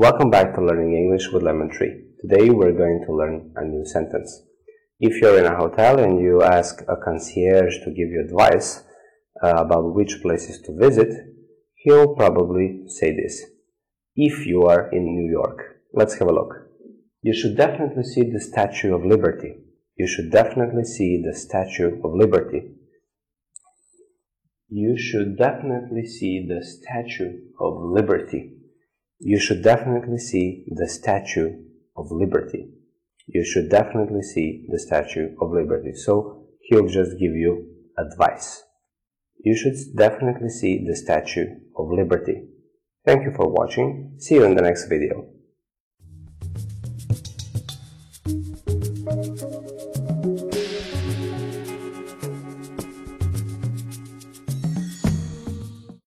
Welcome back to Learning English with Lemon Tree. Today we're going to learn a new sentence. If you're in a hotel and you ask a concierge to give you advice uh, about which places to visit, he'll probably say this. If you are in New York, let's have a look. You should definitely see the Statue of Liberty. You should definitely see the Statue of Liberty. You should definitely see the Statue of Liberty you should definitely see the Statue of Liberty. You should definitely see the Statue of Liberty. So he'll just give you advice. You should definitely see the Statue of Liberty. Thank you for watching. See you in the next video.